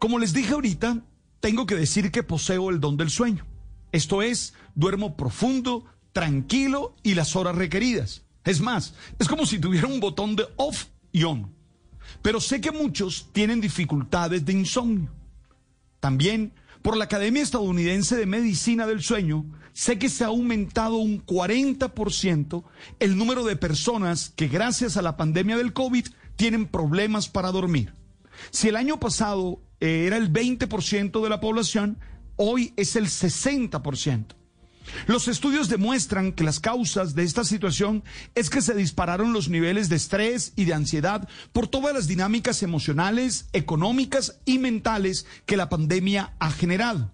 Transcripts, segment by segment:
Como les dije ahorita, tengo que decir que poseo el don del sueño. Esto es, duermo profundo, tranquilo y las horas requeridas. Es más, es como si tuviera un botón de off y on. Pero sé que muchos tienen dificultades de insomnio. También, por la Academia Estadounidense de Medicina del Sueño, sé que se ha aumentado un 40% el número de personas que gracias a la pandemia del COVID tienen problemas para dormir. Si el año pasado era el 20% de la población, hoy es el 60%. Los estudios demuestran que las causas de esta situación es que se dispararon los niveles de estrés y de ansiedad por todas las dinámicas emocionales, económicas y mentales que la pandemia ha generado.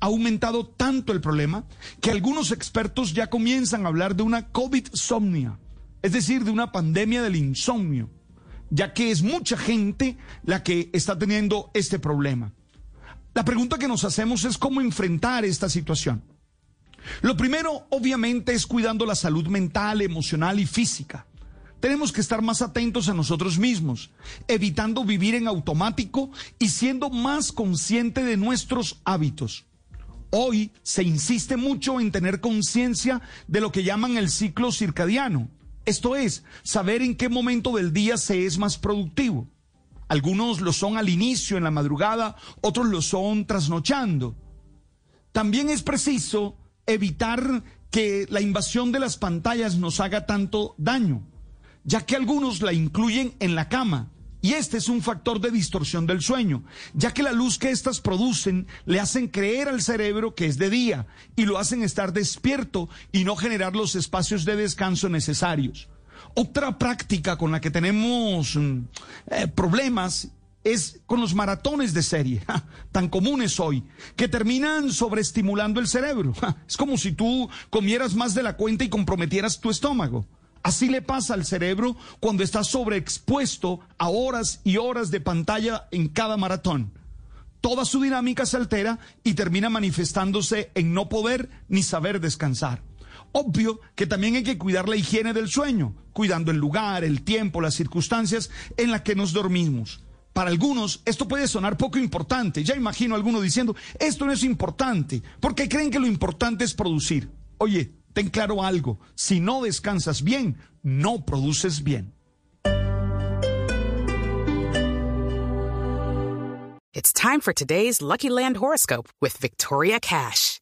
Ha aumentado tanto el problema que algunos expertos ya comienzan a hablar de una COVID-somnia, es decir, de una pandemia del insomnio, ya que es mucha gente la que está teniendo este problema. La pregunta que nos hacemos es cómo enfrentar esta situación. Lo primero, obviamente, es cuidando la salud mental, emocional y física. Tenemos que estar más atentos a nosotros mismos, evitando vivir en automático y siendo más consciente de nuestros hábitos. Hoy se insiste mucho en tener conciencia de lo que llaman el ciclo circadiano. Esto es, saber en qué momento del día se es más productivo. Algunos lo son al inicio, en la madrugada, otros lo son trasnochando. También es preciso evitar que la invasión de las pantallas nos haga tanto daño, ya que algunos la incluyen en la cama. Y este es un factor de distorsión del sueño, ya que la luz que éstas producen le hacen creer al cerebro que es de día y lo hacen estar despierto y no generar los espacios de descanso necesarios. Otra práctica con la que tenemos mm, eh, problemas es con los maratones de serie, tan comunes hoy, que terminan sobreestimulando el cerebro. Es como si tú comieras más de la cuenta y comprometieras tu estómago. Así le pasa al cerebro cuando está sobreexpuesto a horas y horas de pantalla en cada maratón. Toda su dinámica se altera y termina manifestándose en no poder ni saber descansar. Obvio que también hay que cuidar la higiene del sueño, cuidando el lugar, el tiempo, las circunstancias en las que nos dormimos para algunos esto puede sonar poco importante. Ya imagino a alguno diciendo, esto no es importante, porque creen que lo importante es producir. Oye, ten claro algo, si no descansas bien, no produces bien. It's time for today's Lucky Land horoscope with Victoria Cash.